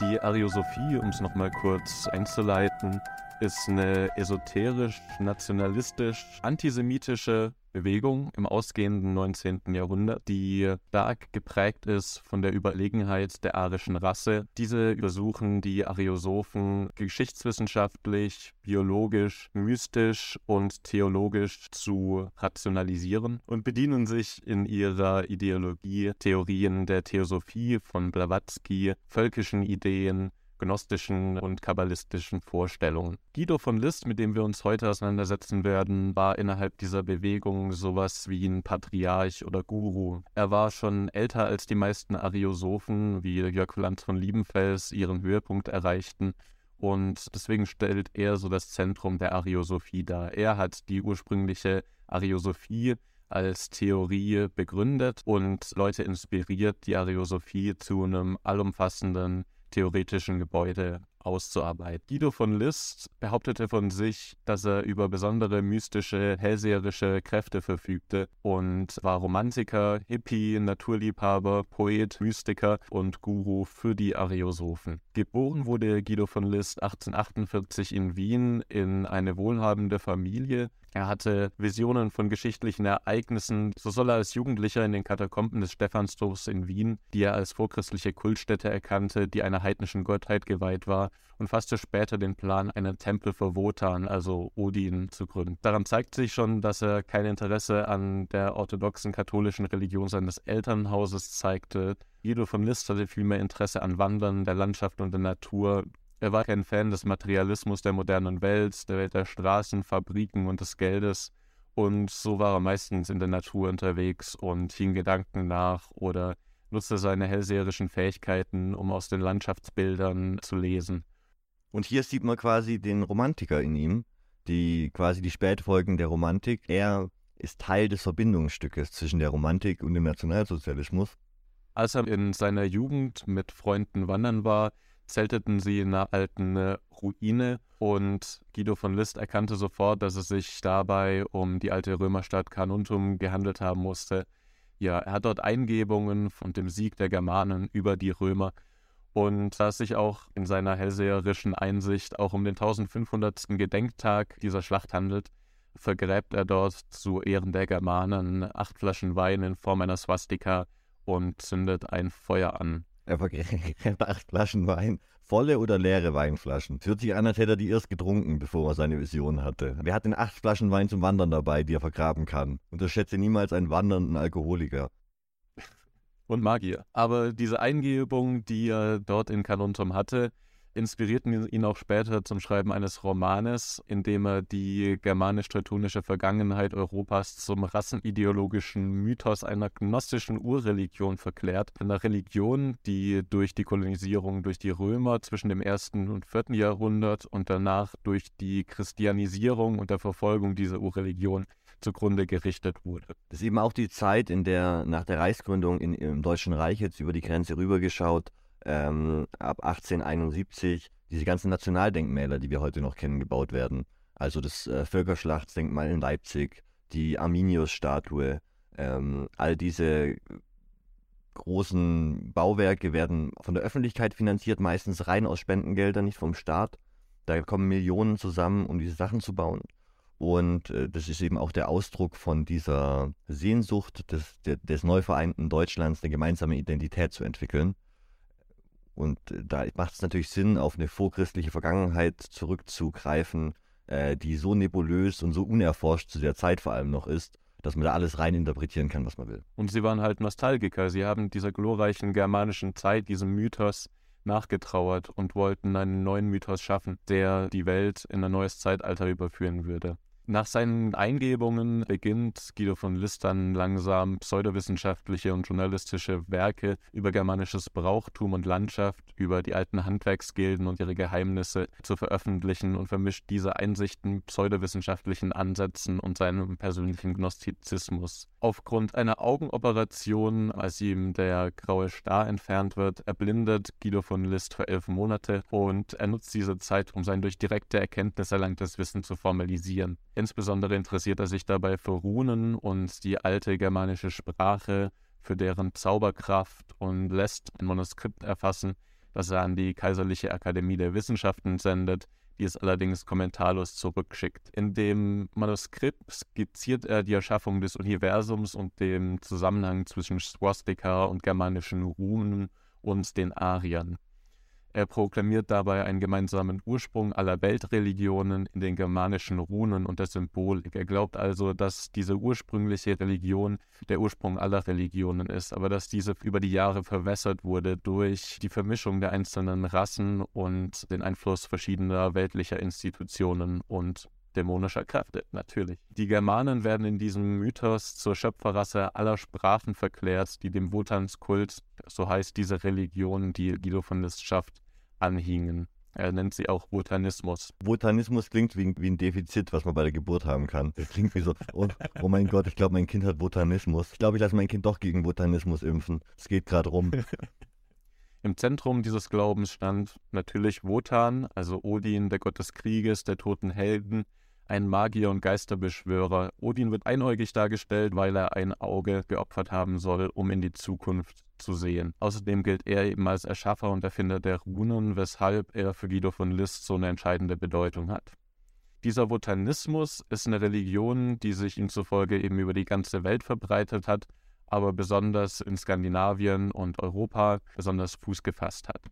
Die Ariosophie, um es nochmal kurz einzuleiten, ist eine esoterisch, nationalistisch, antisemitische Bewegung im ausgehenden 19. Jahrhundert, die stark geprägt ist von der Überlegenheit der arischen Rasse. Diese versuchen die Ariosophen geschichtswissenschaftlich, biologisch, mystisch und theologisch zu rationalisieren und bedienen sich in ihrer Ideologie Theorien der Theosophie von Blavatsky, völkischen Ideen, gnostischen und kabbalistischen Vorstellungen. Guido von List, mit dem wir uns heute auseinandersetzen werden, war innerhalb dieser Bewegung sowas wie ein Patriarch oder Guru. Er war schon älter als die meisten Ariosophen, wie Jörg Lanz von Liebenfels, ihren Höhepunkt erreichten. Und deswegen stellt er so das Zentrum der Ariosophie dar. Er hat die ursprüngliche Ariosophie als Theorie begründet und Leute inspiriert, die Ariosophie zu einem allumfassenden theoretischen Gebäude auszuarbeiten. Guido von List behauptete von sich, dass er über besondere mystische, hellseherische Kräfte verfügte und war Romantiker, Hippie, Naturliebhaber, Poet, Mystiker und Guru für die Ariosophen. Geboren wurde Guido von List 1848 in Wien in eine wohlhabende Familie. Er hatte Visionen von geschichtlichen Ereignissen. So soll er als Jugendlicher in den Katakomben des Stephansdoms in Wien, die er als vorchristliche Kultstätte erkannte, die einer heidnischen Gottheit geweiht war, und fasste später den Plan, einen Tempel für Wotan, also Odin, zu gründen. Daran zeigt sich schon, dass er kein Interesse an der orthodoxen katholischen Religion seines Elternhauses zeigte. Guido von List hatte vielmehr Interesse an Wandern, der Landschaft und der Natur. Er war kein Fan des Materialismus der modernen Welt, der Welt der Straßen, Fabriken und des Geldes. Und so war er meistens in der Natur unterwegs und hing Gedanken nach oder nutzte seine hellseherischen Fähigkeiten, um aus den Landschaftsbildern zu lesen. Und hier sieht man quasi den Romantiker in ihm, die quasi die Spätfolgen der Romantik. Er ist Teil des Verbindungsstückes zwischen der Romantik und dem Nationalsozialismus. Als er in seiner Jugend mit Freunden wandern war, zelteten sie in einer alten Ruine und Guido von List erkannte sofort, dass es sich dabei um die alte Römerstadt Carnuntum gehandelt haben musste. Ja, er hat dort Eingebungen von dem Sieg der Germanen über die Römer und da es sich auch in seiner hellseherischen Einsicht auch um den 1500. Gedenktag dieser Schlacht handelt, vergräbt er dort zu Ehren der Germanen acht Flaschen Wein in Form einer Swastika und zündet ein Feuer an. Er vergräbt acht Flaschen Wein. Volle oder leere Weinflaschen? Hört sich an, als hätte er die erst getrunken, bevor er seine Vision hatte. Wer hat denn acht Flaschen Wein zum Wandern dabei, die er vergraben kann? Unterschätze niemals einen wandernden Alkoholiker und Magier. Aber diese Eingebung, die er dort in Kanuntum hatte, inspirierten ihn auch später zum Schreiben eines Romanes, in dem er die germanisch-teutonische Vergangenheit Europas zum rassenideologischen Mythos einer gnostischen Urreligion verklärt. Einer Religion, die durch die Kolonisierung durch die Römer zwischen dem ersten und vierten Jahrhundert und danach durch die Christianisierung und der Verfolgung dieser Urreligion zugrunde gerichtet wurde. Das ist eben auch die Zeit, in der nach der Reichsgründung in, im Deutschen Reich jetzt über die Grenze rübergeschaut, ähm, ab 1871 diese ganzen Nationaldenkmäler, die wir heute noch kennen, gebaut werden. Also das äh, Völkerschlachtsdenkmal in Leipzig, die Arminius-Statue, ähm, all diese großen Bauwerke werden von der Öffentlichkeit finanziert, meistens rein aus Spendengeldern, nicht vom Staat. Da kommen Millionen zusammen, um diese Sachen zu bauen. Und äh, das ist eben auch der Ausdruck von dieser Sehnsucht des, des neu vereinten Deutschlands, eine gemeinsame Identität zu entwickeln. Und äh, da macht es natürlich Sinn, auf eine vorchristliche Vergangenheit zurückzugreifen, äh, die so nebulös und so unerforscht zu der Zeit vor allem noch ist, dass man da alles rein interpretieren kann, was man will. Und sie waren halt Nostalgiker. Sie haben dieser glorreichen germanischen Zeit, diesem Mythos nachgetrauert und wollten einen neuen Mythos schaffen, der die Welt in ein neues Zeitalter überführen würde. Nach seinen Eingebungen beginnt Guido von Listern langsam pseudowissenschaftliche und journalistische Werke über germanisches Brauchtum und Landschaft, über die alten Handwerksgilden und ihre Geheimnisse zu veröffentlichen und vermischt diese Einsichten pseudowissenschaftlichen Ansätzen und seinem persönlichen Gnostizismus. Aufgrund einer Augenoperation, als ihm der graue Star entfernt wird, erblindet Guido von List für elf Monate und er nutzt diese Zeit, um sein durch direkte Erkenntnis erlangtes Wissen zu formalisieren. Insbesondere interessiert er sich dabei für Runen und die alte germanische Sprache, für deren Zauberkraft und lässt ein Manuskript erfassen, das er an die Kaiserliche Akademie der Wissenschaften sendet, die es allerdings kommentarlos zurückschickt. In dem Manuskript skizziert er die Erschaffung des Universums und den Zusammenhang zwischen Swastika und germanischen Runen und den Ariern. Er proklamiert dabei einen gemeinsamen Ursprung aller Weltreligionen in den germanischen Runen und der Symbolik. Er glaubt also, dass diese ursprüngliche Religion der Ursprung aller Religionen ist, aber dass diese über die Jahre verwässert wurde durch die Vermischung der einzelnen Rassen und den Einfluss verschiedener weltlicher Institutionen und dämonischer Kräfte, natürlich. Die Germanen werden in diesem Mythos zur Schöpferrasse aller Sprachen verklärt, die dem Wotanskult, so heißt diese Religion, die Guido von List schafft, anhingen. Er nennt sie auch Botanismus. Botanismus klingt wie, wie, ein Defizit, was man bei der Geburt haben kann. Das klingt wie so, oh, oh mein Gott, ich glaube, mein Kind hat Botanismus. Ich glaube, ich lasse mein Kind doch gegen Botanismus impfen. Es geht gerade rum. Im Zentrum dieses Glaubens stand natürlich Wotan, also Odin, der Gott des Krieges, der toten Helden, ein Magier und Geisterbeschwörer. Odin wird einäugig dargestellt, weil er ein Auge geopfert haben soll, um in die Zukunft zu sehen. Außerdem gilt er eben als Erschaffer und Erfinder der Runen, weshalb er für Guido von List so eine entscheidende Bedeutung hat. Dieser Wotanismus ist eine Religion, die sich ihm zufolge eben über die ganze Welt verbreitet hat, aber besonders in Skandinavien und Europa besonders Fuß gefasst hat.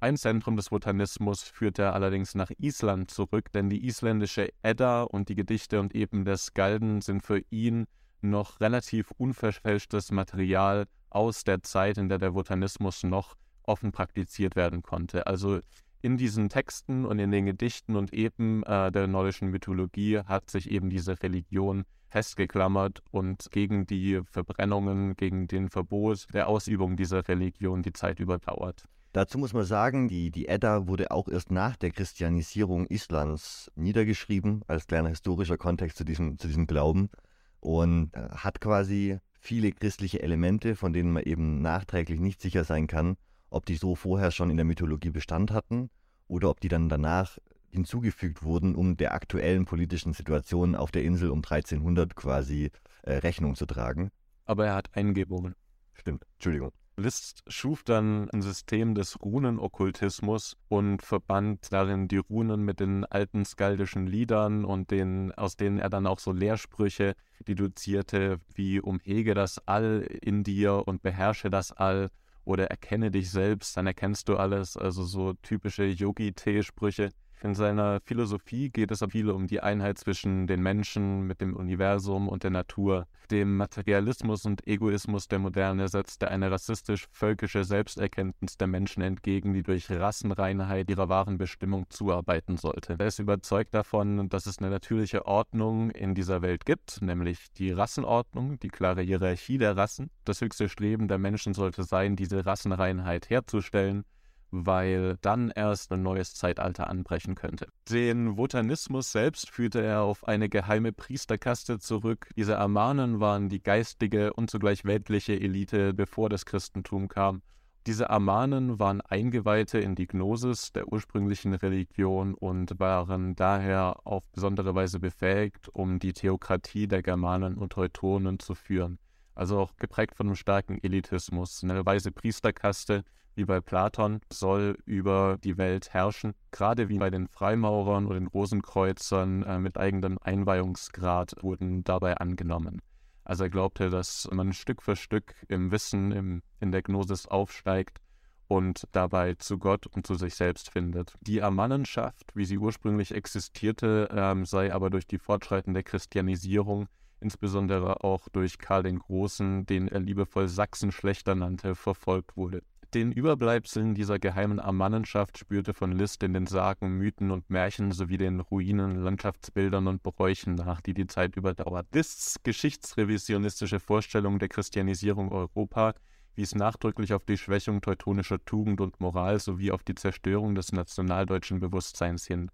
Ein Zentrum des Botanismus führt er allerdings nach Island zurück, denn die isländische Edda und die Gedichte und Epen der Skalden sind für ihn noch relativ unverfälschtes Material aus der Zeit, in der der Botanismus noch offen praktiziert werden konnte. Also in diesen Texten und in den Gedichten und Epen äh, der nordischen Mythologie hat sich eben diese Religion festgeklammert und gegen die Verbrennungen, gegen den Verbot der Ausübung dieser Religion die Zeit überdauert. Dazu muss man sagen, die, die Edda wurde auch erst nach der Christianisierung Islands niedergeschrieben, als kleiner historischer Kontext zu diesem, zu diesem Glauben. Und äh, hat quasi viele christliche Elemente, von denen man eben nachträglich nicht sicher sein kann, ob die so vorher schon in der Mythologie Bestand hatten oder ob die dann danach hinzugefügt wurden, um der aktuellen politischen Situation auf der Insel um 1300 quasi äh, Rechnung zu tragen. Aber er hat Eingebungen. Stimmt, Entschuldigung. Liszt schuf dann ein System des Runenokkultismus und verband darin die Runen mit den alten skaldischen Liedern und den, aus denen er dann auch so Lehrsprüche deduzierte, wie umhege das All in dir und beherrsche das All oder erkenne dich selbst, dann erkennst du alles, also so typische Yogi-Tee-Sprüche. In seiner Philosophie geht es viel um die Einheit zwischen den Menschen mit dem Universum und der Natur. Dem Materialismus und Egoismus der Moderne setzt er eine rassistisch-völkische Selbsterkenntnis der Menschen entgegen, die durch Rassenreinheit ihrer wahren Bestimmung zuarbeiten sollte. Er ist überzeugt davon, dass es eine natürliche Ordnung in dieser Welt gibt, nämlich die Rassenordnung, die klare Hierarchie der Rassen. Das höchste Streben der Menschen sollte sein, diese Rassenreinheit herzustellen weil dann erst ein neues Zeitalter anbrechen könnte. Den Wotanismus selbst führte er auf eine geheime Priesterkaste zurück. Diese Amanen waren die geistige und zugleich weltliche Elite, bevor das Christentum kam. Diese Amanen waren Eingeweihte in die Gnosis der ursprünglichen Religion und waren daher auf besondere Weise befähigt, um die Theokratie der Germanen und Teutonen zu führen. Also auch geprägt von einem starken Elitismus. Eine weise Priesterkaste, wie bei Platon, soll über die Welt herrschen, gerade wie bei den Freimaurern oder den Rosenkreuzern äh, mit eigenem Einweihungsgrad wurden dabei angenommen. Also er glaubte, dass man Stück für Stück im Wissen, im, in der Gnosis aufsteigt und dabei zu Gott und zu sich selbst findet. Die Amannenschaft, wie sie ursprünglich existierte, ähm, sei aber durch die fortschreitende Christianisierung, insbesondere auch durch Karl den Großen, den er liebevoll Sachsenschlechter nannte, verfolgt wurde. Den Überbleibseln dieser geheimen Amannenschaft spürte von Liszt in den Sagen, Mythen und Märchen sowie den Ruinen, Landschaftsbildern und Bräuchen nach, die die Zeit überdauert. Liszt's geschichtsrevisionistische Vorstellung der Christianisierung Europa wies nachdrücklich auf die Schwächung teutonischer Tugend und Moral sowie auf die Zerstörung des nationaldeutschen Bewusstseins hin.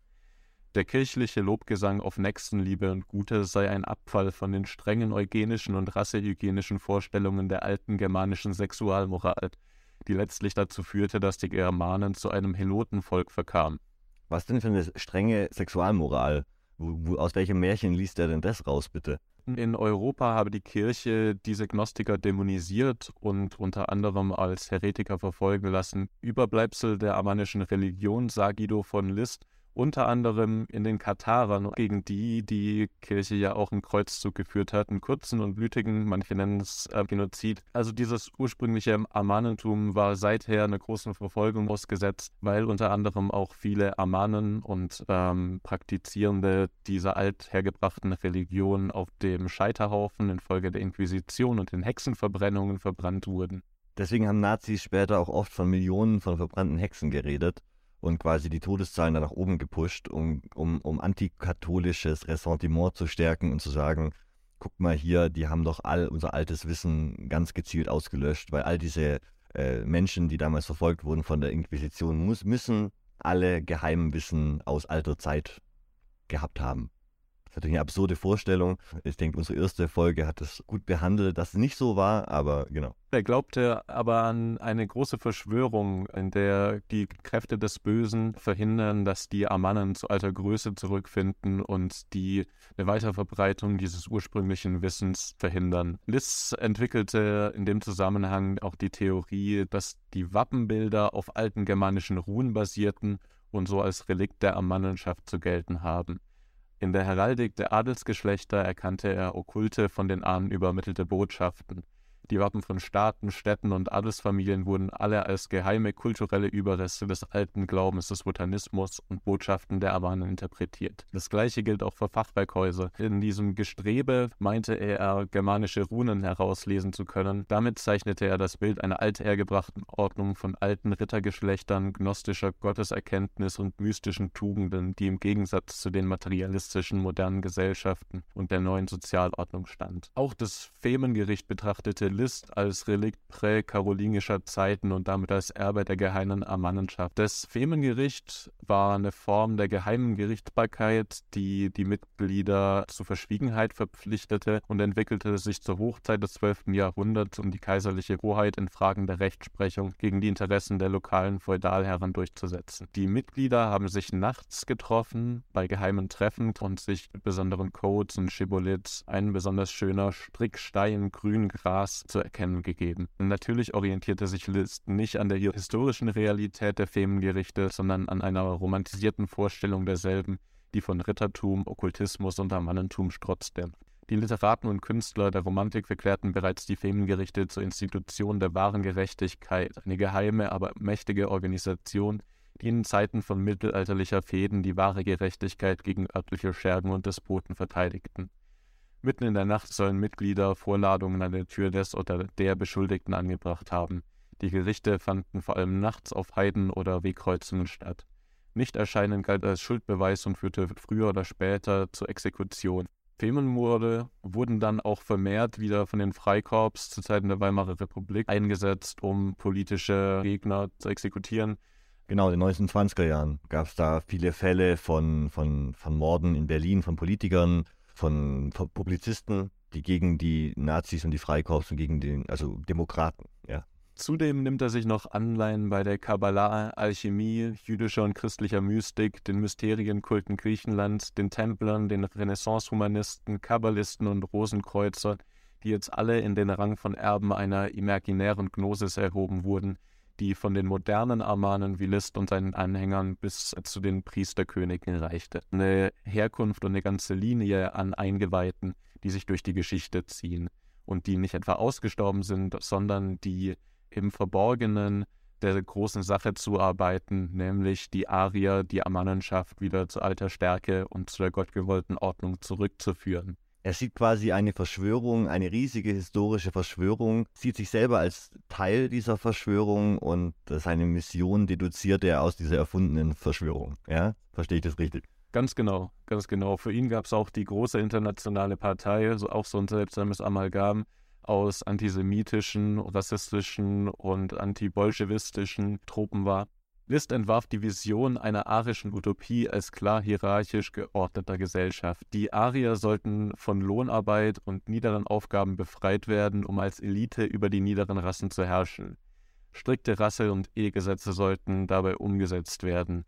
Der kirchliche Lobgesang auf Nächstenliebe und Gute sei ein Abfall von den strengen eugenischen und rassehygienischen Vorstellungen der alten germanischen Sexualmoral, die letztlich dazu führte, dass die Germanen zu einem Helotenvolk verkamen. Was denn für eine strenge Sexualmoral? Aus welchem Märchen liest er denn das raus, bitte? In Europa habe die Kirche diese Gnostiker dämonisiert und unter anderem als Heretiker verfolgen lassen. Überbleibsel der amannischen Religion, sah Guido von List, unter anderem in den Katarern, gegen die die Kirche ja auch einen Kreuzzug geführt hat, einen kurzen und blütigen, manche nennen es äh, Genozid. Also dieses ursprüngliche Amanentum war seither einer großen Verfolgung ausgesetzt, weil unter anderem auch viele Amanen und ähm, Praktizierende dieser althergebrachten Religion auf dem Scheiterhaufen infolge der Inquisition und den Hexenverbrennungen verbrannt wurden. Deswegen haben Nazis später auch oft von Millionen von verbrannten Hexen geredet und quasi die Todeszahlen dann nach oben gepusht, um, um, um antikatholisches Ressentiment zu stärken und zu sagen, guck mal hier, die haben doch all unser altes Wissen ganz gezielt ausgelöscht, weil all diese äh, Menschen, die damals verfolgt wurden von der Inquisition, muss, müssen alle geheimen Wissen aus alter Zeit gehabt haben. Ist natürlich eine absurde Vorstellung. Ich denke, unsere erste Folge hat es gut behandelt, dass es nicht so war, aber genau. Er glaubte aber an eine große Verschwörung, in der die Kräfte des Bösen verhindern, dass die Amannen zu alter Größe zurückfinden und die eine Weiterverbreitung dieses ursprünglichen Wissens verhindern. Liss entwickelte in dem Zusammenhang auch die Theorie, dass die Wappenbilder auf alten germanischen Ruhen basierten und so als Relikt der Amannenschaft zu gelten haben. In der Heraldik der Adelsgeschlechter erkannte er okkulte, von den Ahnen übermittelte Botschaften. Die Wappen von Staaten, Städten und Adelsfamilien wurden alle als geheime kulturelle Überreste des alten Glaubens des Botanismus und Botschaften der Avanen interpretiert. Das gleiche gilt auch für Fachwerkhäuser. In diesem Gestrebe meinte er, germanische Runen herauslesen zu können. Damit zeichnete er das Bild einer althergebrachten Ordnung von alten Rittergeschlechtern, gnostischer Gotteserkenntnis und mystischen Tugenden, die im Gegensatz zu den materialistischen modernen Gesellschaften und der neuen Sozialordnung stand. Auch das Femengericht betrachtete List als Relikt präkarolingischer Zeiten und damit als Erbe der geheimen Amannenschaft. Das Femengericht war eine Form der geheimen Gerichtsbarkeit, die die Mitglieder zur Verschwiegenheit verpflichtete und entwickelte sich zur Hochzeit des 12. Jahrhunderts, um die kaiserliche Hoheit in Fragen der Rechtsprechung gegen die Interessen der lokalen Feudalherren durchzusetzen. Die Mitglieder haben sich nachts getroffen bei geheimen Treffen und sich mit besonderen Codes und Schibolith ein besonders schöner Strickstein grün Zu erkennen gegeben. Natürlich orientierte sich Liszt nicht an der historischen Realität der Femengerichte, sondern an einer romantisierten Vorstellung derselben, die von Rittertum, Okkultismus und Amannentum strotzte. Die Literaten und Künstler der Romantik verklärten bereits die Femengerichte zur Institution der wahren Gerechtigkeit, eine geheime, aber mächtige Organisation, die in Zeiten von mittelalterlicher Fäden die wahre Gerechtigkeit gegen örtliche Schergen und Despoten verteidigten. Mitten in der Nacht sollen Mitglieder Vorladungen an der Tür des oder der Beschuldigten angebracht haben. Die Gerichte fanden vor allem nachts auf Heiden oder Wegkreuzungen statt. Nichterscheinen galt als Schuldbeweis und führte früher oder später zur Exekution. Femenmorde wurden dann auch vermehrt wieder von den Freikorps zu Zeiten der Weimarer Republik eingesetzt, um politische Gegner zu exekutieren. Genau, in den 1920er Jahren gab es da viele Fälle von, von, von Morden in Berlin von Politikern, von, Publizisten, die gegen die Nazis und die Freikorps und gegen den, also Demokraten, ja. Zudem nimmt er sich noch Anleihen bei der Kabbalah, Alchemie, jüdischer und christlicher Mystik, den Mysterienkulten Griechenlands, den Templern, den Renaissance-Humanisten, Kabbalisten und Rosenkreuzern, die jetzt alle in den Rang von Erben einer imaginären Gnosis erhoben wurden, die von den modernen Armanen wie Liszt und seinen Anhängern bis zu den Priesterkönigen reichte. Eine Herkunft und eine ganze Linie an Eingeweihten, die sich durch die Geschichte ziehen und die nicht etwa ausgestorben sind, sondern die im Verborgenen der großen Sache zuarbeiten, nämlich die Arier, die Amannenschaft wieder zu alter Stärke und zu der gottgewollten Ordnung zurückzuführen. Er sieht quasi eine Verschwörung, eine riesige historische Verschwörung, sieht sich selber als Teil dieser Verschwörung und seine Mission deduziert er aus dieser erfundenen Verschwörung. Ja, verstehe ich das richtig? Ganz genau, ganz genau. Für ihn gab es auch die große internationale Partei, so auch so ein seltsames Amalgam aus antisemitischen, rassistischen und antibolschewistischen Truppen war. List entwarf die Vision einer arischen Utopie als klar hierarchisch geordneter Gesellschaft. Die Arier sollten von Lohnarbeit und niederen Aufgaben befreit werden, um als Elite über die niederen Rassen zu herrschen. Strikte Rasse- und Ehegesetze sollten dabei umgesetzt werden.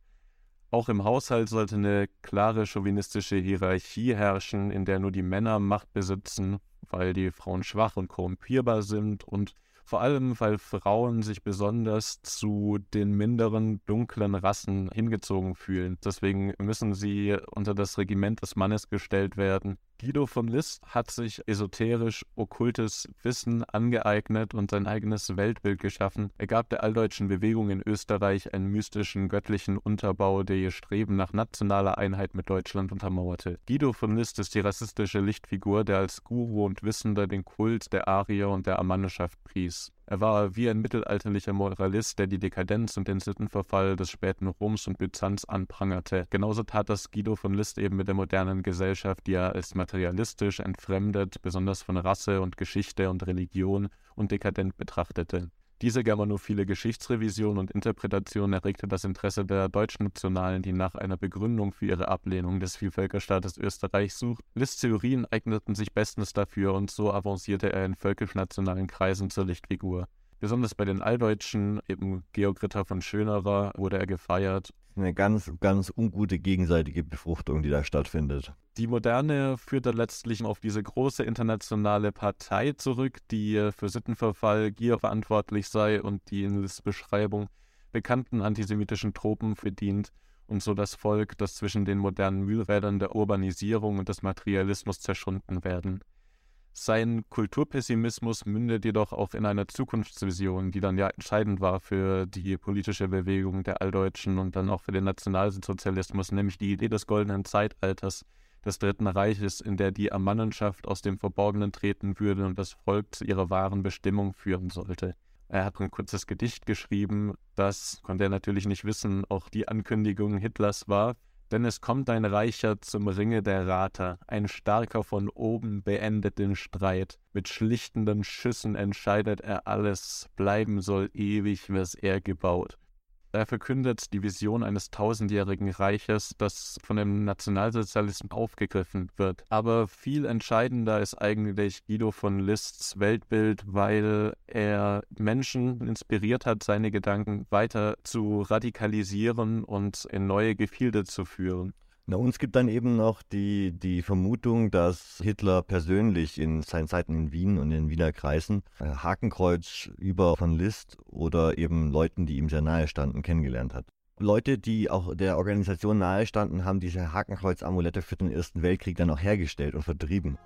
Auch im Haushalt sollte eine klare chauvinistische Hierarchie herrschen, in der nur die Männer Macht besitzen, weil die Frauen schwach und korrumpierbar sind und vor allem weil Frauen sich besonders zu den minderen, dunklen Rassen hingezogen fühlen. Deswegen müssen sie unter das Regiment des Mannes gestellt werden. Guido von List hat sich esoterisch okkultes Wissen angeeignet und sein eigenes Weltbild geschaffen. Er gab der alldeutschen Bewegung in Österreich einen mystischen, göttlichen Unterbau, der ihr Streben nach nationaler Einheit mit Deutschland untermauerte. Guido von List ist die rassistische Lichtfigur, der als Guru und Wissender den Kult der Arier und der Amanneschaft pries. Er war wie ein mittelalterlicher Moralist, der die Dekadenz und den Sittenverfall des späten Roms und Byzanz anprangerte. Genauso tat das Guido von List eben mit der modernen Gesellschaft, die er als materialistisch, entfremdet, besonders von Rasse und Geschichte und Religion und dekadent betrachtete. Diese germanophile Geschichtsrevision und Interpretation erregte das Interesse der Deutschnationalen, die nach einer Begründung für ihre Ablehnung des Vielvölkerstaates Österreich suchten. Lists Theorien eigneten sich bestens dafür und so avancierte er in völkisch-nationalen Kreisen zur Lichtfigur. Besonders bei den Alldeutschen, eben Georg Ritter von Schönerer, wurde er gefeiert eine ganz, ganz ungute gegenseitige Befruchtung, die da stattfindet. Die Moderne führt dann letztlich auf diese große internationale Partei zurück, die für Sittenverfall, Gier verantwortlich sei und die in Lists Beschreibung bekannten antisemitischen Tropen verdient und so das Volk, das zwischen den modernen Mühlrädern der Urbanisierung und des Materialismus zerschunden werden. Sein Kulturpessimismus mündet jedoch auch in einer Zukunftsvision, die dann ja entscheidend war für die politische Bewegung der Alldeutschen und dann auch für den Nationalsozialismus, nämlich die Idee des goldenen Zeitalters des Dritten Reiches, in der die Ermannenschaft aus dem Verborgenen treten würde und das Volk zu ihrer wahren Bestimmung führen sollte. Er hat ein kurzes Gedicht geschrieben, das, konnte er natürlich nicht wissen, auch die Ankündigung Hitlers war, denn es kommt ein Reicher zum Ringe der Rater, ein Starker von oben beendet den Streit, mit schlichtenden Schüssen entscheidet er alles, bleiben soll ewig, was er gebaut. Er verkündet die Vision eines tausendjährigen Reiches, das von dem Nationalsozialisten aufgegriffen wird. Aber viel entscheidender ist eigentlich Guido von Lists Weltbild, weil er Menschen inspiriert hat, seine Gedanken weiter zu radikalisieren und in neue Gefilde zu führen. Na, uns gibt dann eben noch die, die Vermutung, dass Hitler persönlich in seinen Zeiten in Wien und in Wiener Kreisen äh, Hakenkreuz über von List oder eben Leuten, die ihm sehr nahe standen, kennengelernt hat. Leute, die auch der Organisation nahe standen, haben diese Hakenkreuz-Amulette für den Ersten Weltkrieg dann auch hergestellt und vertrieben.